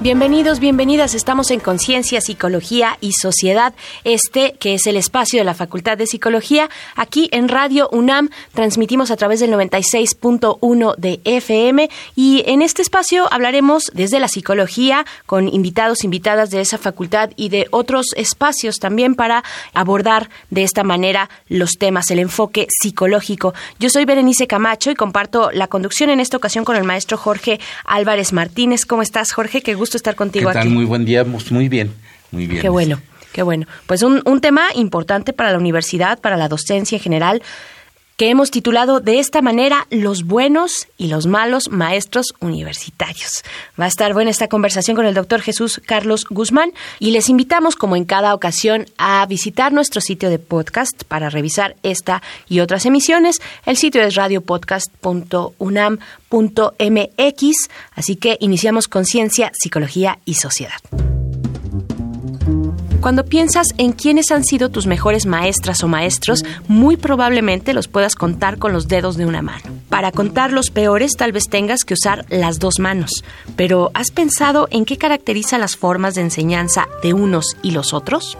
Bienvenidos, bienvenidas. Estamos en Conciencia, Psicología y Sociedad, este que es el espacio de la Facultad de Psicología. Aquí en Radio UNAM transmitimos a través del 96.1 de FM y en este espacio hablaremos desde la psicología con invitados, invitadas de esa facultad y de otros espacios también para abordar de esta manera los temas, el enfoque psicológico. Yo soy Berenice Camacho y comparto la conducción en esta ocasión con el maestro Jorge Álvarez Martínez. ¿Cómo estás, Jorge? Qué estar contigo ¿Qué tal? Muy buen día, muy bien, muy bien. Qué bueno, qué bueno. Pues un, un tema importante para la universidad, para la docencia en general que hemos titulado de esta manera Los buenos y los malos maestros universitarios. Va a estar buena esta conversación con el doctor Jesús Carlos Guzmán y les invitamos, como en cada ocasión, a visitar nuestro sitio de podcast para revisar esta y otras emisiones. El sitio es radiopodcast.unam.mx, así que iniciamos Conciencia, Psicología y Sociedad. Cuando piensas en quiénes han sido tus mejores maestras o maestros, muy probablemente los puedas contar con los dedos de una mano. Para contar los peores tal vez tengas que usar las dos manos, pero ¿has pensado en qué caracteriza las formas de enseñanza de unos y los otros?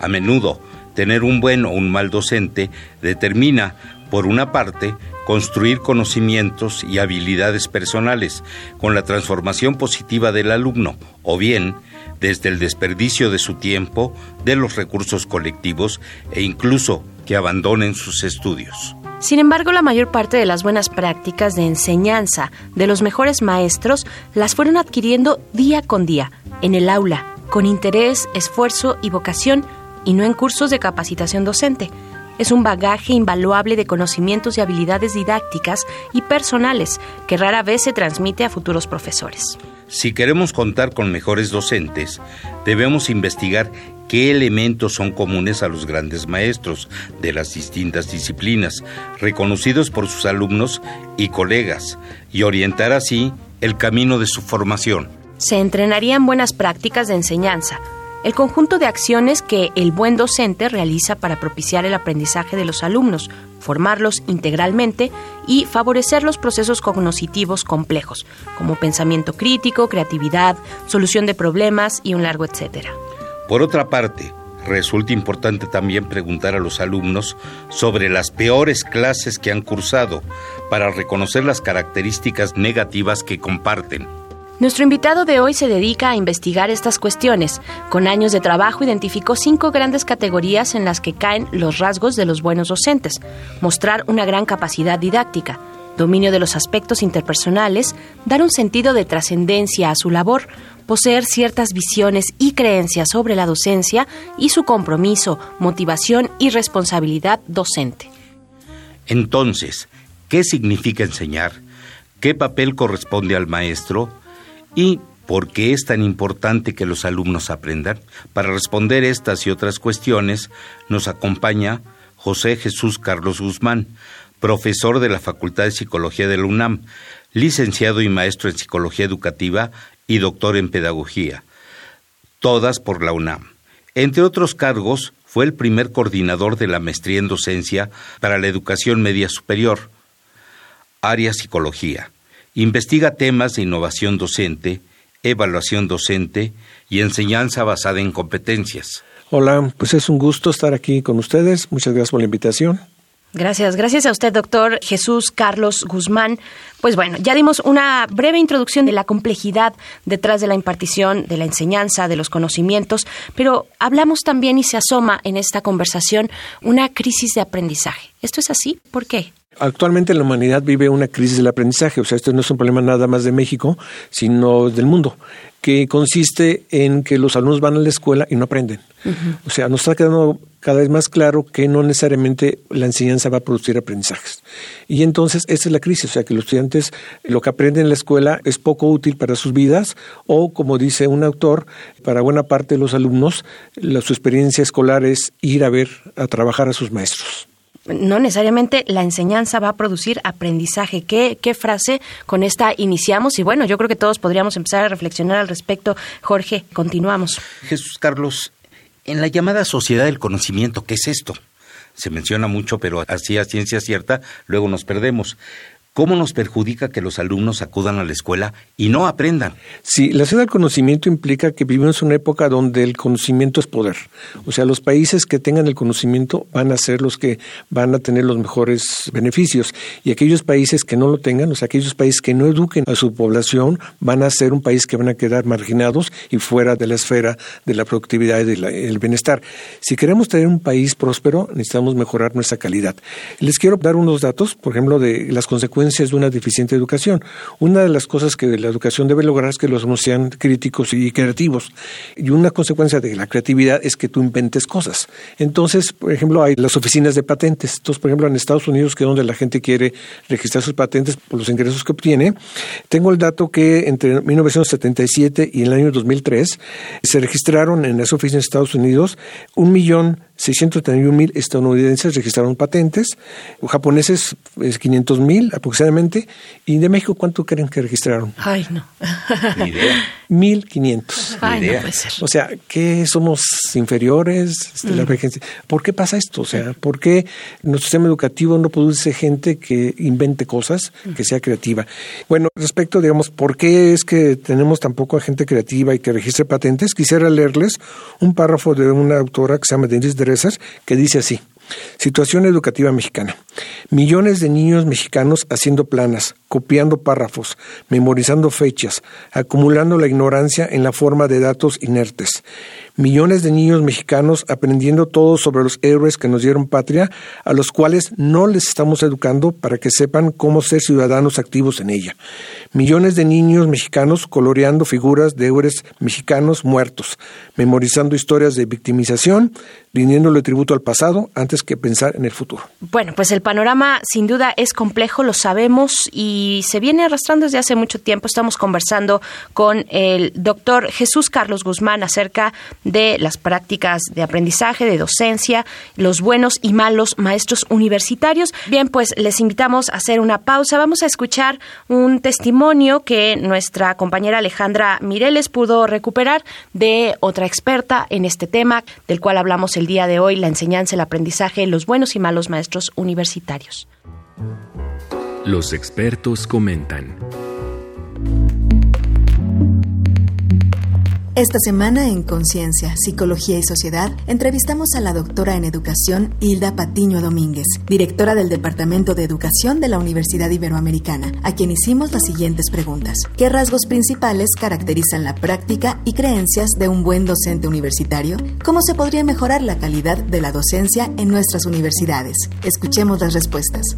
A menudo, tener un buen o un mal docente determina, por una parte, construir conocimientos y habilidades personales con la transformación positiva del alumno, o bien, desde el desperdicio de su tiempo, de los recursos colectivos e incluso que abandonen sus estudios. Sin embargo, la mayor parte de las buenas prácticas de enseñanza de los mejores maestros las fueron adquiriendo día con día, en el aula, con interés, esfuerzo y vocación, y no en cursos de capacitación docente. Es un bagaje invaluable de conocimientos y habilidades didácticas y personales que rara vez se transmite a futuros profesores. Si queremos contar con mejores docentes, debemos investigar qué elementos son comunes a los grandes maestros de las distintas disciplinas, reconocidos por sus alumnos y colegas, y orientar así el camino de su formación. Se entrenarían buenas prácticas de enseñanza, el conjunto de acciones que el buen docente realiza para propiciar el aprendizaje de los alumnos, formarlos integralmente y favorecer los procesos cognitivos complejos, como pensamiento crítico, creatividad, solución de problemas y un largo etcétera. Por otra parte, resulta importante también preguntar a los alumnos sobre las peores clases que han cursado para reconocer las características negativas que comparten. Nuestro invitado de hoy se dedica a investigar estas cuestiones. Con años de trabajo identificó cinco grandes categorías en las que caen los rasgos de los buenos docentes. Mostrar una gran capacidad didáctica, dominio de los aspectos interpersonales, dar un sentido de trascendencia a su labor, poseer ciertas visiones y creencias sobre la docencia y su compromiso, motivación y responsabilidad docente. Entonces, ¿qué significa enseñar? ¿Qué papel corresponde al maestro? ¿Y por qué es tan importante que los alumnos aprendan? Para responder estas y otras cuestiones nos acompaña José Jesús Carlos Guzmán, profesor de la Facultad de Psicología de la UNAM, licenciado y maestro en Psicología Educativa y doctor en Pedagogía, todas por la UNAM. Entre otros cargos, fue el primer coordinador de la maestría en docencia para la educación media superior, área psicología. Investiga temas de innovación docente, evaluación docente y enseñanza basada en competencias. Hola, pues es un gusto estar aquí con ustedes. Muchas gracias por la invitación. Gracias, gracias a usted, doctor Jesús Carlos Guzmán. Pues bueno, ya dimos una breve introducción de la complejidad detrás de la impartición, de la enseñanza, de los conocimientos, pero hablamos también y se asoma en esta conversación una crisis de aprendizaje. ¿Esto es así? ¿Por qué? Actualmente la humanidad vive una crisis del aprendizaje, o sea, esto no es un problema nada más de México, sino del mundo, que consiste en que los alumnos van a la escuela y no aprenden. O sea, nos está quedando cada vez más claro que no necesariamente la enseñanza va a producir aprendizajes. Y entonces esa es la crisis, o sea, que los estudiantes lo que aprenden en la escuela es poco útil para sus vidas o, como dice un autor, para buena parte de los alumnos, la, su experiencia escolar es ir a ver, a trabajar a sus maestros no necesariamente la enseñanza va a producir aprendizaje. ¿Qué, ¿Qué, frase con esta iniciamos? Y bueno, yo creo que todos podríamos empezar a reflexionar al respecto. Jorge, continuamos. Jesús Carlos, en la llamada sociedad del conocimiento, ¿qué es esto? Se menciona mucho, pero así a ciencia cierta, luego nos perdemos. ¿Cómo nos perjudica que los alumnos acudan a la escuela y no aprendan? Sí, la sociedad del conocimiento implica que vivimos una época donde el conocimiento es poder. O sea, los países que tengan el conocimiento van a ser los que van a tener los mejores beneficios. Y aquellos países que no lo tengan, o sea, aquellos países que no eduquen a su población, van a ser un país que van a quedar marginados y fuera de la esfera de la productividad y del bienestar. Si queremos tener un país próspero, necesitamos mejorar nuestra calidad. Les quiero dar unos datos, por ejemplo, de las consecuencias de una deficiente educación. Una de las cosas que la educación debe lograr es que los alumnos sean críticos y creativos. Y una consecuencia de la creatividad es que tú inventes cosas. Entonces, por ejemplo, hay las oficinas de patentes. Entonces, por ejemplo, en Estados Unidos, que es donde la gente quiere registrar sus patentes por los ingresos que obtiene, tengo el dato que entre 1977 y el año 2003 se registraron en las oficinas de Estados Unidos un millón 631 mil estadounidenses registraron patentes, japoneses 500 mil aproximadamente, y de México, ¿cuánto creen que registraron? Ay, no. 1500. Ay, no puede ser. O sea, ¿qué somos inferiores? Este, la mm. ¿Por qué pasa esto? O sea, ¿por qué nuestro sistema educativo no produce gente que invente cosas, que sea creativa? Bueno, respecto, digamos, ¿por qué es que tenemos tan poco gente creativa y que registre patentes? Quisiera leerles un párrafo de una autora que se llama Denise que dice así. Situación educativa mexicana. Millones de niños mexicanos haciendo planas, copiando párrafos, memorizando fechas, acumulando la ignorancia en la forma de datos inertes millones de niños mexicanos aprendiendo todo sobre los héroes que nos dieron patria, a los cuales no les estamos educando para que sepan cómo ser ciudadanos activos en ella. Millones de niños mexicanos coloreando figuras de héroes mexicanos muertos, memorizando historias de victimización, rindiéndole tributo al pasado antes que pensar en el futuro. Bueno, pues el panorama sin duda es complejo, lo sabemos y se viene arrastrando desde hace mucho tiempo. Estamos conversando con el doctor Jesús Carlos Guzmán acerca de las prácticas de aprendizaje, de docencia, los buenos y malos maestros universitarios. Bien, pues les invitamos a hacer una pausa. Vamos a escuchar un testimonio que nuestra compañera Alejandra Mireles pudo recuperar de otra experta en este tema, del cual hablamos el día de hoy, la enseñanza, el aprendizaje, los buenos y malos maestros universitarios. Los expertos comentan. Esta semana en Conciencia, Psicología y Sociedad entrevistamos a la doctora en Educación Hilda Patiño Domínguez, directora del Departamento de Educación de la Universidad Iberoamericana, a quien hicimos las siguientes preguntas. ¿Qué rasgos principales caracterizan la práctica y creencias de un buen docente universitario? ¿Cómo se podría mejorar la calidad de la docencia en nuestras universidades? Escuchemos las respuestas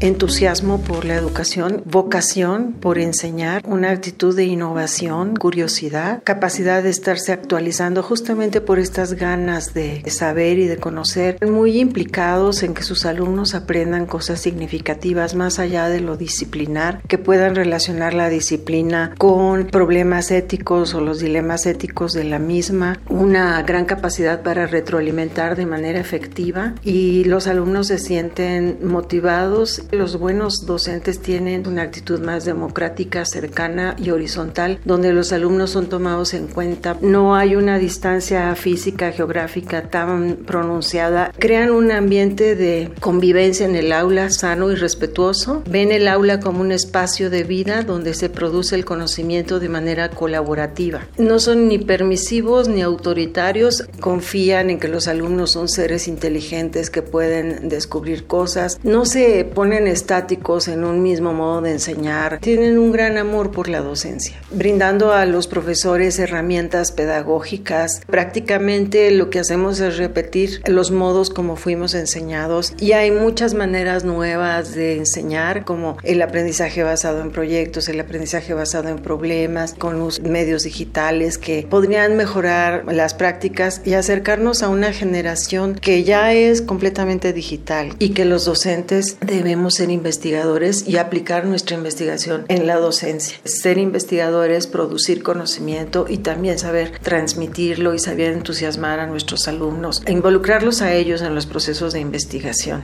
entusiasmo por la educación, vocación por enseñar, una actitud de innovación, curiosidad, capacidad de estarse actualizando justamente por estas ganas de saber y de conocer, muy implicados en que sus alumnos aprendan cosas significativas más allá de lo disciplinar, que puedan relacionar la disciplina con problemas éticos o los dilemas éticos de la misma, una gran capacidad para retroalimentar de manera efectiva y los alumnos se sienten motivados los buenos docentes tienen una actitud más democrática, cercana y horizontal, donde los alumnos son tomados en cuenta. No hay una distancia física, geográfica tan pronunciada. Crean un ambiente de convivencia en el aula sano y respetuoso. Ven el aula como un espacio de vida donde se produce el conocimiento de manera colaborativa. No son ni permisivos ni autoritarios. Confían en que los alumnos son seres inteligentes que pueden descubrir cosas. No se pone estáticos en un mismo modo de enseñar, tienen un gran amor por la docencia, brindando a los profesores herramientas pedagógicas. Prácticamente lo que hacemos es repetir los modos como fuimos enseñados y hay muchas maneras nuevas de enseñar, como el aprendizaje basado en proyectos, el aprendizaje basado en problemas, con los medios digitales que podrían mejorar las prácticas y acercarnos a una generación que ya es completamente digital y que los docentes debemos ser investigadores y aplicar nuestra investigación en la docencia. Ser investigadores, producir conocimiento y también saber transmitirlo y saber entusiasmar a nuestros alumnos e involucrarlos a ellos en los procesos de investigación.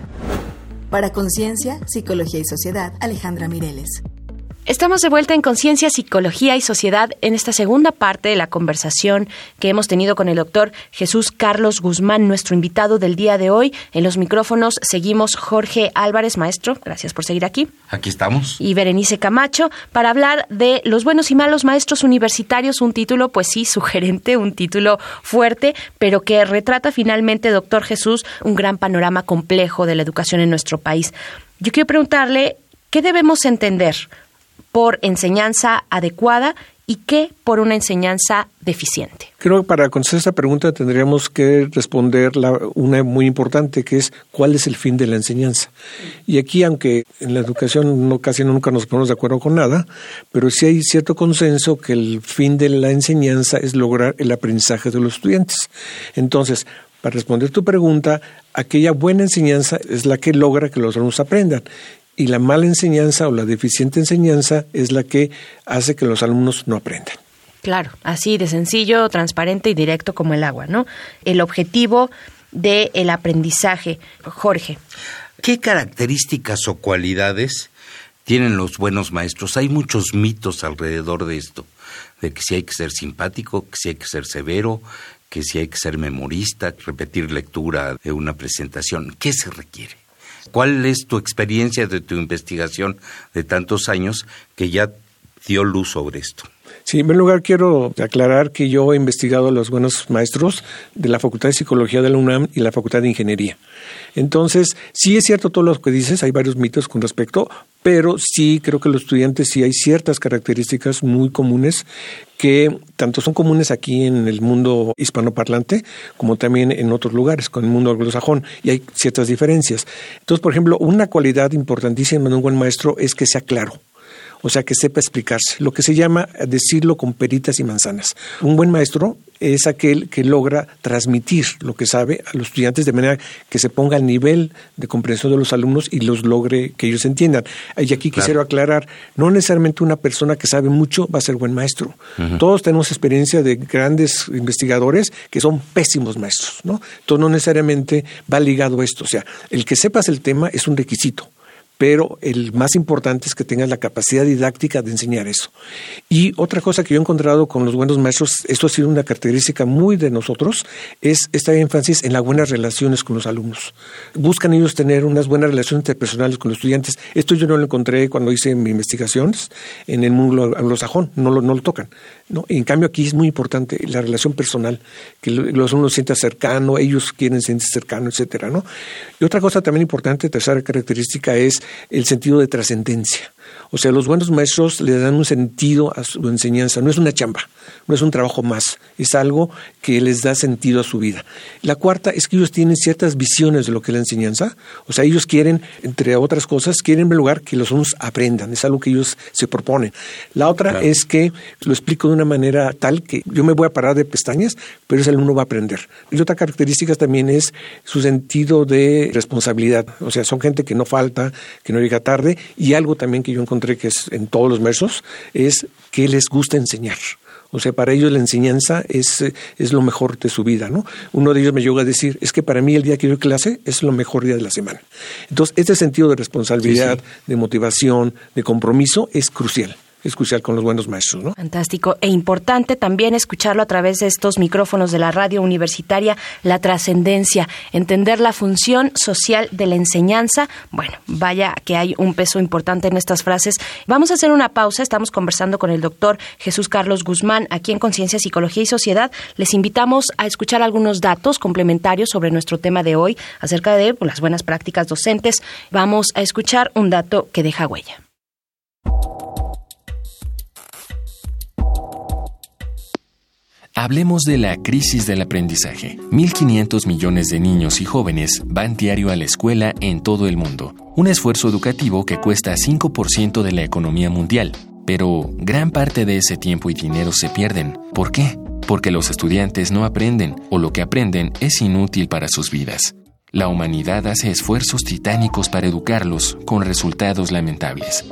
Para Conciencia, Psicología y Sociedad, Alejandra Mireles. Estamos de vuelta en Conciencia, Psicología y Sociedad en esta segunda parte de la conversación que hemos tenido con el doctor Jesús Carlos Guzmán, nuestro invitado del día de hoy. En los micrófonos seguimos Jorge Álvarez, maestro. Gracias por seguir aquí. Aquí estamos. Y Berenice Camacho para hablar de los buenos y malos maestros universitarios, un título, pues sí, sugerente, un título fuerte, pero que retrata finalmente, doctor Jesús, un gran panorama complejo de la educación en nuestro país. Yo quiero preguntarle, ¿qué debemos entender? Por enseñanza adecuada y qué por una enseñanza deficiente? Creo que para contestar esta pregunta tendríamos que responder la, una muy importante, que es cuál es el fin de la enseñanza. Y aquí, aunque en la educación no, casi nunca nos ponemos de acuerdo con nada, pero sí hay cierto consenso que el fin de la enseñanza es lograr el aprendizaje de los estudiantes. Entonces, para responder tu pregunta, aquella buena enseñanza es la que logra que los alumnos aprendan y la mala enseñanza o la deficiente enseñanza es la que hace que los alumnos no aprendan. Claro, así de sencillo, transparente y directo como el agua, ¿no? El objetivo del el aprendizaje. Jorge. ¿Qué características o cualidades tienen los buenos maestros? Hay muchos mitos alrededor de esto, de que si hay que ser simpático, que si hay que ser severo, que si hay que ser memorista, repetir lectura de una presentación. ¿Qué se requiere? ¿Cuál es tu experiencia de tu investigación de tantos años que ya dio luz sobre esto? Sí, en primer lugar quiero aclarar que yo he investigado a los buenos maestros de la Facultad de Psicología de la UNAM y la Facultad de Ingeniería. Entonces, sí es cierto todo lo que dices, hay varios mitos con respecto, pero sí creo que los estudiantes sí hay ciertas características muy comunes que tanto son comunes aquí en el mundo hispanoparlante como también en otros lugares, con el mundo anglosajón, y hay ciertas diferencias. Entonces, por ejemplo, una cualidad importantísima de un buen maestro es que sea claro o sea, que sepa explicarse, lo que se llama decirlo con peritas y manzanas. Un buen maestro es aquel que logra transmitir lo que sabe a los estudiantes de manera que se ponga al nivel de comprensión de los alumnos y los logre que ellos entiendan. Y aquí quisiera aclarar, no necesariamente una persona que sabe mucho va a ser buen maestro. Todos tenemos experiencia de grandes investigadores que son pésimos maestros, ¿no? Entonces no necesariamente va ligado a esto. O sea, el que sepas el tema es un requisito pero el más importante es que tengas la capacidad didáctica de enseñar eso. Y otra cosa que yo he encontrado con los buenos maestros, esto ha sido una característica muy de nosotros, es esta énfasis en las buenas relaciones con los alumnos. Buscan ellos tener unas buenas relaciones interpersonales con los estudiantes. Esto yo no lo encontré cuando hice mis investigaciones en el mundo anglosajón, no lo, no lo tocan. ¿no? En cambio aquí es muy importante la relación personal, que los alumnos sientan cercano, ellos quieren sentirse cercano, etcétera, ¿no? Y otra cosa también importante, tercera característica, es el sentido de trascendencia. O sea, los buenos maestros le dan un sentido a su enseñanza. No es una chamba, no es un trabajo más, es algo que les da sentido a su vida. La cuarta es que ellos tienen ciertas visiones de lo que es la enseñanza. O sea, ellos quieren, entre otras cosas, quieren en lugar que los alumnos aprendan. Es algo que ellos se proponen. La otra es que lo explico de una manera tal que yo me voy a parar de pestañas, pero ese alumno va a aprender. Y otra característica también es su sentido de responsabilidad. O sea, son gente que no falta, que no llega tarde. Y algo también que yo encontré que es en todos los versos, es que les gusta enseñar. O sea, para ellos la enseñanza es, es lo mejor de su vida, ¿no? Uno de ellos me llegó a decir, es que para mí el día que yo clase es lo mejor día de la semana. Entonces, este sentido de responsabilidad, de motivación, de compromiso es crucial. Es crucial con los buenos maestros. ¿no? Fantástico. E importante también escucharlo a través de estos micrófonos de la radio universitaria, la trascendencia, entender la función social de la enseñanza. Bueno, vaya que hay un peso importante en estas frases. Vamos a hacer una pausa. Estamos conversando con el doctor Jesús Carlos Guzmán aquí en Conciencia, Psicología y Sociedad. Les invitamos a escuchar algunos datos complementarios sobre nuestro tema de hoy acerca de las buenas prácticas docentes. Vamos a escuchar un dato que deja huella. Hablemos de la crisis del aprendizaje. 1.500 millones de niños y jóvenes van diario a la escuela en todo el mundo, un esfuerzo educativo que cuesta 5% de la economía mundial. Pero gran parte de ese tiempo y dinero se pierden. ¿Por qué? Porque los estudiantes no aprenden o lo que aprenden es inútil para sus vidas. La humanidad hace esfuerzos titánicos para educarlos con resultados lamentables.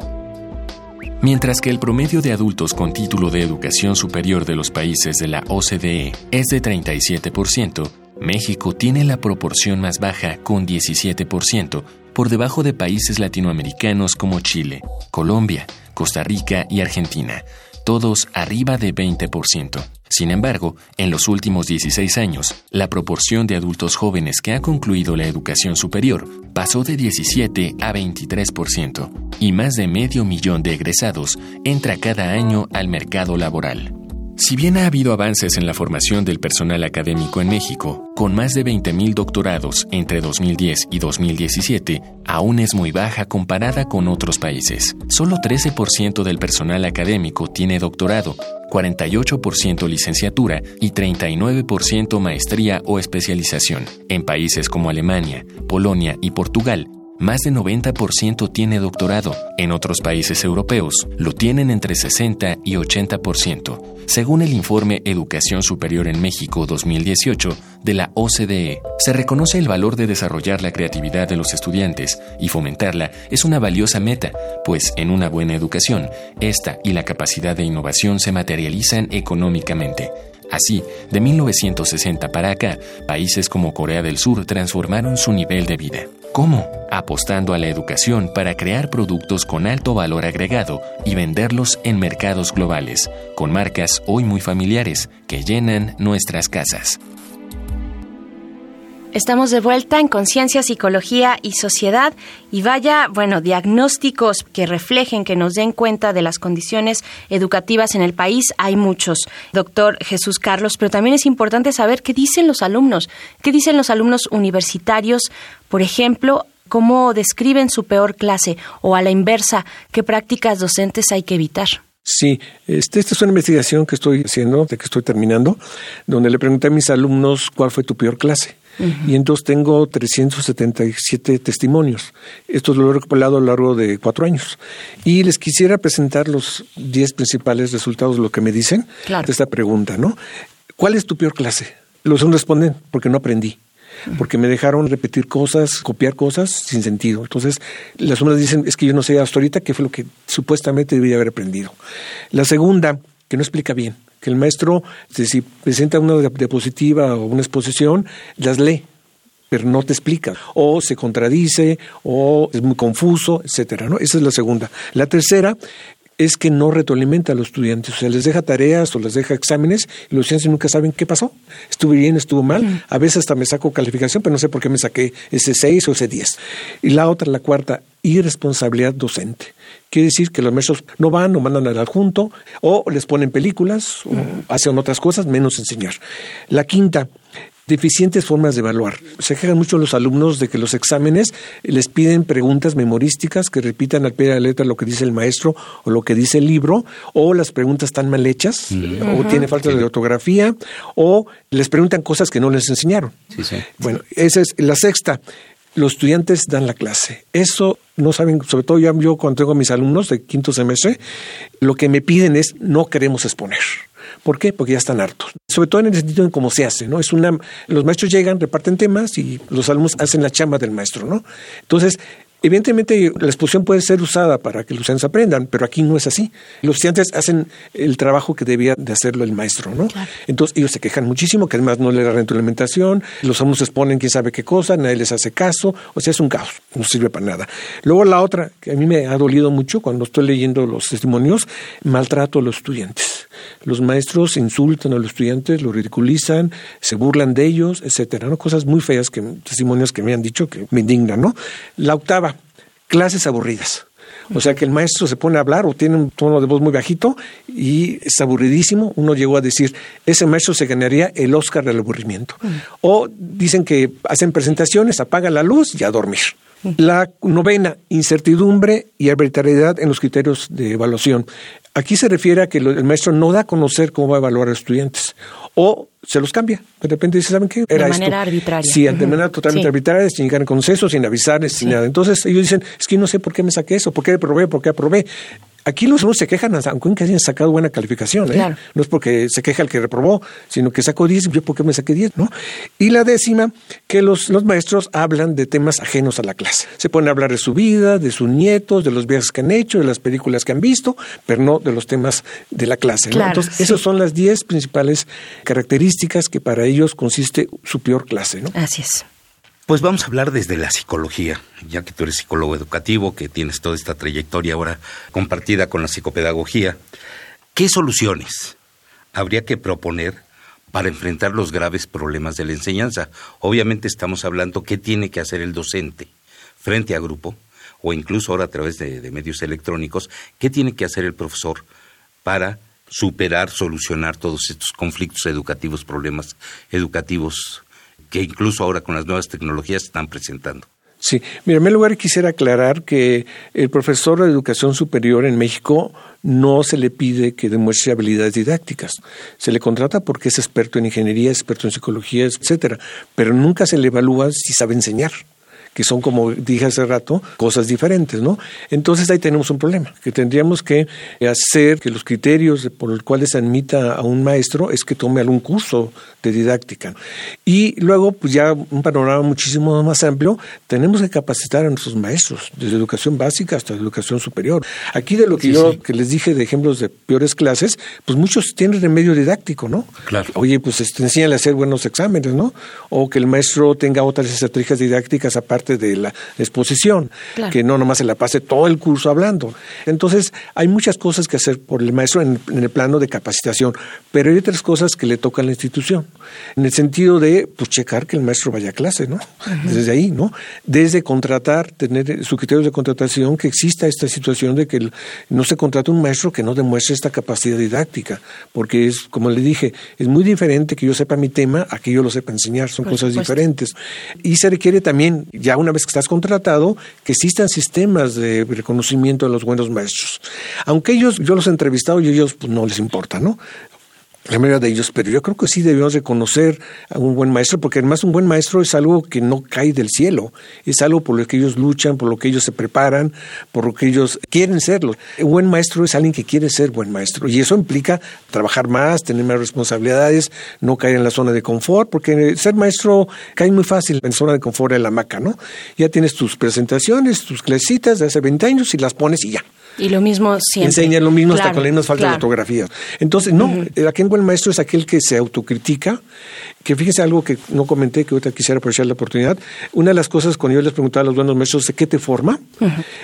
Mientras que el promedio de adultos con título de educación superior de los países de la OCDE es de 37%, México tiene la proporción más baja con 17%, por debajo de países latinoamericanos como Chile, Colombia, Costa Rica y Argentina, todos arriba de 20%. Sin embargo, en los últimos 16 años, la proporción de adultos jóvenes que ha concluido la educación superior pasó de 17 a 23%, y más de medio millón de egresados entra cada año al mercado laboral. Si bien ha habido avances en la formación del personal académico en México, con más de 20.000 doctorados entre 2010 y 2017, aún es muy baja comparada con otros países. Solo 13% del personal académico tiene doctorado, 48% licenciatura y 39% maestría o especialización. En países como Alemania, Polonia y Portugal, más de 90% tiene doctorado. En otros países europeos lo tienen entre 60 y 80%, según el informe Educación Superior en México 2018 de la OCDE. Se reconoce el valor de desarrollar la creatividad de los estudiantes y fomentarla es una valiosa meta, pues en una buena educación, esta y la capacidad de innovación se materializan económicamente. Así, de 1960 para acá, países como Corea del Sur transformaron su nivel de vida. ¿Cómo? Apostando a la educación para crear productos con alto valor agregado y venderlos en mercados globales, con marcas hoy muy familiares que llenan nuestras casas. Estamos de vuelta en Conciencia, Psicología y Sociedad y vaya, bueno, diagnósticos que reflejen, que nos den cuenta de las condiciones educativas en el país, hay muchos, doctor Jesús Carlos, pero también es importante saber qué dicen los alumnos, qué dicen los alumnos universitarios, por ejemplo, cómo describen su peor clase o a la inversa, qué prácticas docentes hay que evitar. Sí, este, esta es una investigación que estoy haciendo, de que estoy terminando, donde le pregunté a mis alumnos cuál fue tu peor clase. Y entonces tengo 377 testimonios. Esto lo he recopilado a lo largo de cuatro años. Y les quisiera presentar los 10 principales resultados de lo que me dicen de esta pregunta, ¿no? ¿Cuál es tu peor clase? Los unos responden porque no aprendí porque me dejaron repetir cosas, copiar cosas sin sentido. Entonces, las unas dicen, es que yo no sé hasta ahorita qué fue lo que supuestamente debía haber aprendido. La segunda, que no explica bien que el maestro, si presenta una diapositiva o una exposición, las lee, pero no te explica, o se contradice, o es muy confuso, etcétera, ¿no? Esa es la segunda. La tercera es que no retroalimenta a los estudiantes, o sea, les deja tareas o les deja exámenes y los estudiantes nunca saben qué pasó. Estuve bien, estuvo mal, a veces hasta me saco calificación, pero no sé por qué me saqué ese 6 o ese 10. Y la otra, la cuarta, irresponsabilidad docente. Quiere decir que los maestros no van o mandan al adjunto o les ponen películas o hacen otras cosas menos enseñar. La quinta, deficientes formas de evaluar. Se quejan mucho los alumnos de que los exámenes les piden preguntas memorísticas que repitan al pie de la letra lo que dice el maestro o lo que dice el libro, o las preguntas están mal hechas, o tiene falta de ortografía, o les preguntan cosas que no les enseñaron. Bueno, esa es la sexta los estudiantes dan la clase. Eso no saben, sobre todo yo, yo cuando tengo a mis alumnos de quinto semestre, lo que me piden es no queremos exponer. ¿Por qué? Porque ya están hartos. Sobre todo en el sentido de cómo se hace, ¿no? Es una, los maestros llegan, reparten temas y los alumnos hacen la chamba del maestro, ¿no? Entonces, Evidentemente, la exposición puede ser usada para que los estudiantes aprendan, pero aquí no es así. Los estudiantes hacen el trabajo que debía de hacerlo el maestro, ¿no? Entonces, ellos se quejan muchísimo, que además no le da retroalimentación, los alumnos exponen quién sabe qué cosa, nadie les hace caso, o sea, es un caos, no sirve para nada. Luego la otra, que a mí me ha dolido mucho cuando estoy leyendo los testimonios, maltrato a los estudiantes. Los maestros insultan a los estudiantes, los ridiculizan, se burlan de ellos, etcétera, ¿no? Cosas muy feas que testimonios que me han dicho que me indignan, ¿no? La octava, clases aburridas. O sea que el maestro se pone a hablar o tiene un tono de voz muy bajito y es aburridísimo. Uno llegó a decir, ese maestro se ganaría el Oscar del aburrimiento. O dicen que hacen presentaciones, apaga la luz y a dormir. La novena, incertidumbre y arbitrariedad en los criterios de evaluación. Aquí se refiere a que el maestro no da a conocer cómo va a evaluar a los estudiantes o se los cambia. De repente dice, ¿saben qué? Era de manera arbitraria. Sí, de manera totalmente arbitraria, sin llegar a consenso, sin avisarles, sin nada. Entonces ellos dicen, es que no sé por qué me saqué eso, por qué aprobé, por qué aprobé. Aquí los alumnos se quejan, aunque hayan sacado buena calificación. ¿eh? No es porque se queja el que reprobó, sino que sacó 10, yo por qué me saqué 10, ¿no? Y la décima, que los, los maestros hablan de temas ajenos a la clase. Se a hablar de su vida, de sus nietos, de los viajes que han hecho, de las películas que han visto, pero no de los temas de la clase. Entonces, esas son las 10 principales características que para ellos consiste su peor clase. ¿no? Así es. Pues vamos a hablar desde la psicología, ya que tú eres psicólogo educativo, que tienes toda esta trayectoria ahora compartida con la psicopedagogía. ¿Qué soluciones habría que proponer para enfrentar los graves problemas de la enseñanza? Obviamente estamos hablando qué tiene que hacer el docente frente a grupo, o incluso ahora a través de, de medios electrónicos, qué tiene que hacer el profesor para superar, solucionar todos estos conflictos educativos, problemas educativos que incluso ahora con las nuevas tecnologías están presentando. Sí, mira, en primer lugar quisiera aclarar que el profesor de educación superior en México no se le pide que demuestre habilidades didácticas. Se le contrata porque es experto en ingeniería, experto en psicología, etcétera, pero nunca se le evalúa si sabe enseñar que son, como dije hace rato, cosas diferentes, ¿no? Entonces ahí tenemos un problema, que tendríamos que hacer que los criterios por los cuales se admita a un maestro es que tome algún curso de didáctica. Y luego, pues ya un panorama muchísimo más amplio, tenemos que capacitar a nuestros maestros, desde educación básica hasta educación superior. Aquí de lo que yo que les dije de ejemplos de peores clases, pues muchos tienen remedio didáctico, ¿no? Claro. Oye, pues este, enséñale a hacer buenos exámenes, ¿no? O que el maestro tenga otras estrategias didácticas aparte de la exposición, que no nomás se la pase todo el curso hablando. Entonces, hay muchas cosas que hacer por el maestro en, el plano de capacitación, pero hay otras cosas que le tocan a la institución, en el sentido de pues, checar que el maestro vaya a clase, ¿no? Desde ahí, ¿no? Desde contratar, tener su criterio de contratación, que exista esta situación de que no se contrata un maestro que no demuestre esta capacidad didáctica, porque es, como le dije, es muy diferente que yo sepa mi tema a que yo lo sepa enseñar, son cosas diferentes. Y se requiere también, ya una vez que estás contratado, que existan sistemas de reconocimiento de los buenos maestros. Aunque ellos, yo los he entrevistado y ellos pues, no les importa, ¿no? La mayoría de ellos, pero yo creo que sí debemos reconocer a un buen maestro, porque además un buen maestro es algo que no cae del cielo, es algo por lo que ellos luchan, por lo que ellos se preparan, por lo que ellos quieren serlo. Un buen maestro es alguien que quiere ser buen maestro, y eso implica trabajar más, tener más responsabilidades, no caer en la zona de confort, porque ser maestro cae muy fácil en zona de confort en la maca, ¿no? Ya tienes tus presentaciones, tus clasitas de hace 20 años y las pones y ya. Y lo mismo siempre. Enseña lo mismo hasta con las falta de ortografía. Entonces, no, aquí en buen maestro es aquel que se autocritica, que fíjese algo que no comenté, que ahorita quisiera aprovechar la oportunidad. Una de las cosas cuando yo les preguntaba a los buenos maestros, ¿de qué te forma?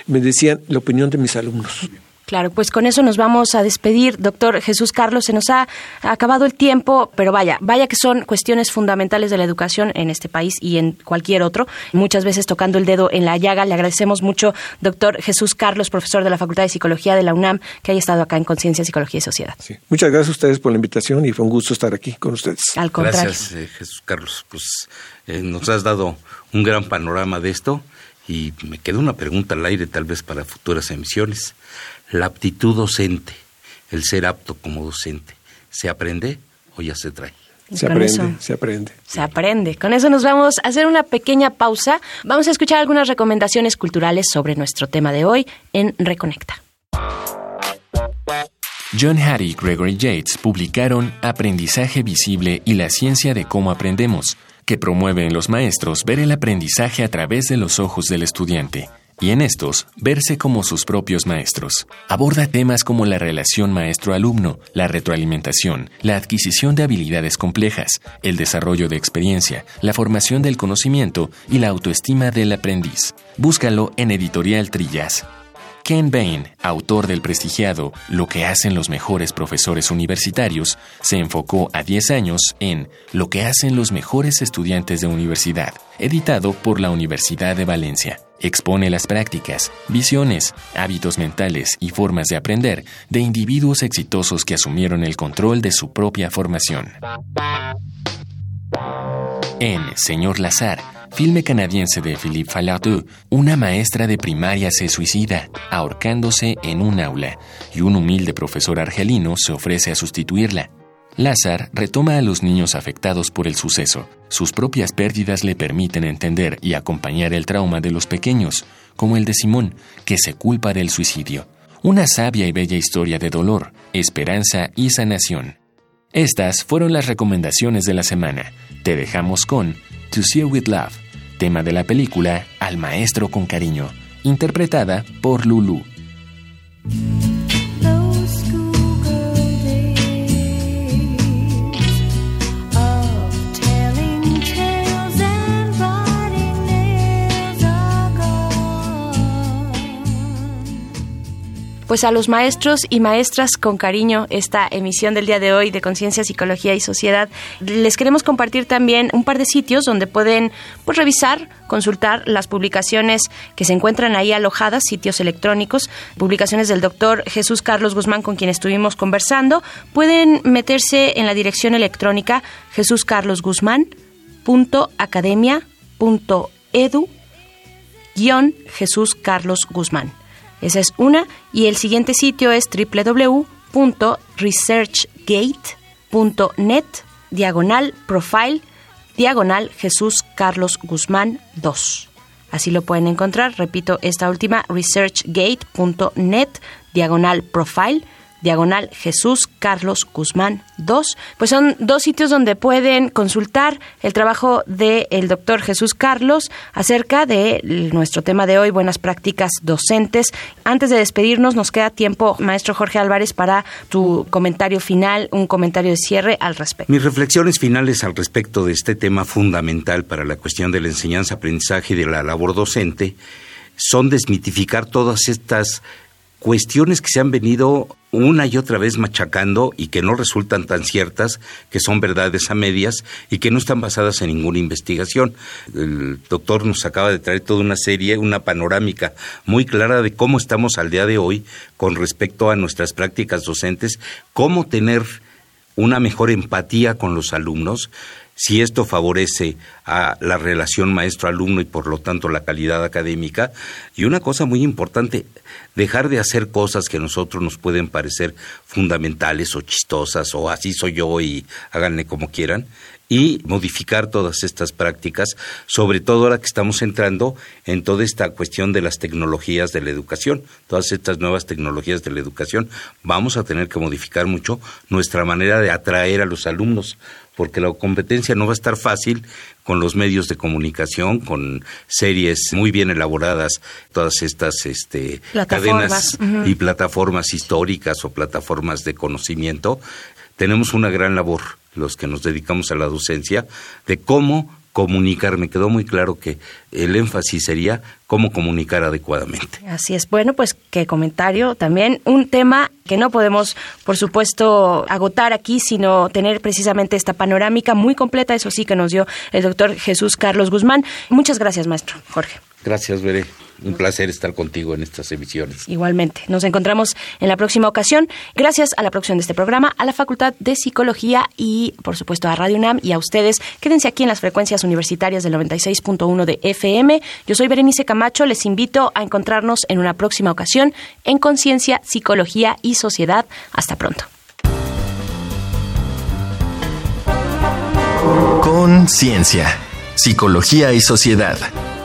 Me decían la opinión de mis alumnos. Claro, pues con eso nos vamos a despedir, doctor Jesús Carlos. Se nos ha acabado el tiempo, pero vaya, vaya que son cuestiones fundamentales de la educación en este país y en cualquier otro. Muchas veces tocando el dedo en la llaga. Le agradecemos mucho, doctor Jesús Carlos, profesor de la Facultad de Psicología de la UNAM, que haya estado acá en Conciencia, Psicología y Sociedad. Muchas gracias a ustedes por la invitación y fue un gusto estar aquí con ustedes. Al contrario. Gracias, eh, Jesús Carlos. Pues eh, nos has dado un gran panorama de esto y me queda una pregunta al aire tal vez para futuras emisiones. La aptitud docente, el ser apto como docente, ¿se aprende o ya se trae? Se aprende, se aprende. Se aprende. Con eso nos vamos a hacer una pequeña pausa. Vamos a escuchar algunas recomendaciones culturales sobre nuestro tema de hoy en Reconecta. John Hattie y Gregory Yates publicaron Aprendizaje Visible y la ciencia de cómo aprendemos, que promueve en los maestros ver el aprendizaje a través de los ojos del estudiante. Y en estos verse como sus propios maestros. Aborda temas como la relación maestro-alumno, la retroalimentación, la adquisición de habilidades complejas, el desarrollo de experiencia, la formación del conocimiento y la autoestima del aprendiz. Búscalo en Editorial Trillas. Ken Bain, autor del prestigiado Lo que hacen los mejores profesores universitarios, se enfocó a 10 años en Lo que hacen los mejores estudiantes de universidad, editado por la Universidad de Valencia. Expone las prácticas, visiones, hábitos mentales y formas de aprender de individuos exitosos que asumieron el control de su propia formación. En Señor Lazar, filme canadiense de Philippe Falardeau, una maestra de primaria se suicida, ahorcándose en un aula, y un humilde profesor argelino se ofrece a sustituirla. Lázar retoma a los niños afectados por el suceso. Sus propias pérdidas le permiten entender y acompañar el trauma de los pequeños, como el de Simón, que se culpa del suicidio. Una sabia y bella historia de dolor, esperanza y sanación. Estas fueron las recomendaciones de la semana. Te dejamos con To See With Love, tema de la película Al Maestro con Cariño, interpretada por Lulu. Pues a los maestros y maestras con cariño esta emisión del día de hoy de Conciencia, Psicología y Sociedad. Les queremos compartir también un par de sitios donde pueden pues, revisar, consultar las publicaciones que se encuentran ahí alojadas, sitios electrónicos, publicaciones del doctor Jesús Carlos Guzmán con quien estuvimos conversando. Pueden meterse en la dirección electrónica jesuscarlosguzmán.academia.edu guion Jesús Carlos Guzmán. Esa es una. Y el siguiente sitio es www.researchgate.net, diagonal profile, diagonal Jesús Carlos Guzmán 2. Así lo pueden encontrar. Repito, esta última, researchgate.net, diagonal profile, diagonal Jesús Carlos Guzmán 2. Pues son dos sitios donde pueden consultar el trabajo del doctor Jesús Carlos acerca de nuestro tema de hoy, buenas prácticas docentes. Antes de despedirnos, nos queda tiempo, maestro Jorge Álvarez, para tu comentario final, un comentario de cierre al respecto. Mis reflexiones finales al respecto de este tema fundamental para la cuestión de la enseñanza, aprendizaje y de la labor docente son desmitificar todas estas cuestiones que se han venido una y otra vez machacando y que no resultan tan ciertas, que son verdades a medias y que no están basadas en ninguna investigación. El doctor nos acaba de traer toda una serie, una panorámica muy clara de cómo estamos al día de hoy con respecto a nuestras prácticas docentes, cómo tener una mejor empatía con los alumnos, si esto favorece a la relación maestro-alumno y por lo tanto la calidad académica. Y una cosa muy importante, dejar de hacer cosas que a nosotros nos pueden parecer fundamentales o chistosas o así soy yo y háganle como quieran y modificar todas estas prácticas, sobre todo ahora que estamos entrando en toda esta cuestión de las tecnologías de la educación, todas estas nuevas tecnologías de la educación, vamos a tener que modificar mucho nuestra manera de atraer a los alumnos, porque la competencia no va a estar fácil con los medios de comunicación, con series muy bien elaboradas, todas estas este, cadenas y plataformas históricas o plataformas de conocimiento. Tenemos una gran labor, los que nos dedicamos a la docencia, de cómo comunicar. Me quedó muy claro que el énfasis sería cómo comunicar adecuadamente. Así es. Bueno, pues qué comentario. También un tema que no podemos, por supuesto, agotar aquí, sino tener precisamente esta panorámica muy completa, eso sí que nos dio el doctor Jesús Carlos Guzmán. Muchas gracias, maestro Jorge. Gracias, Veré. Un placer estar contigo en estas emisiones. Igualmente. Nos encontramos en la próxima ocasión. Gracias a la producción de este programa, a la Facultad de Psicología y, por supuesto, a Radio UNAM y a ustedes. Quédense aquí en las frecuencias universitarias del 96.1 de FM. Yo soy Berenice Camacho. Les invito a encontrarnos en una próxima ocasión en Conciencia, Psicología y Sociedad. Hasta pronto. Conciencia, Psicología y Sociedad.